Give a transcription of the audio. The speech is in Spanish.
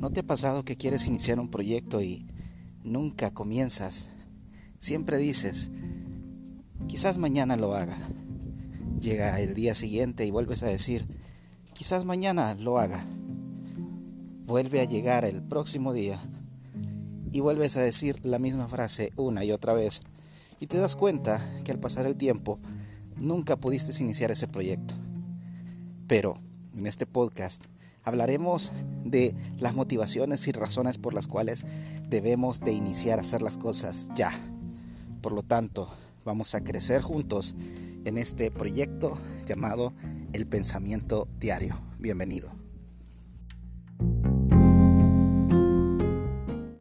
¿No te ha pasado que quieres iniciar un proyecto y nunca comienzas? Siempre dices, quizás mañana lo haga. Llega el día siguiente y vuelves a decir, quizás mañana lo haga. Vuelve a llegar el próximo día y vuelves a decir la misma frase una y otra vez. Y te das cuenta que al pasar el tiempo nunca pudiste iniciar ese proyecto. Pero en este podcast hablaremos de las motivaciones y razones por las cuales debemos de iniciar a hacer las cosas ya. Por lo tanto, vamos a crecer juntos en este proyecto llamado El Pensamiento Diario. Bienvenido.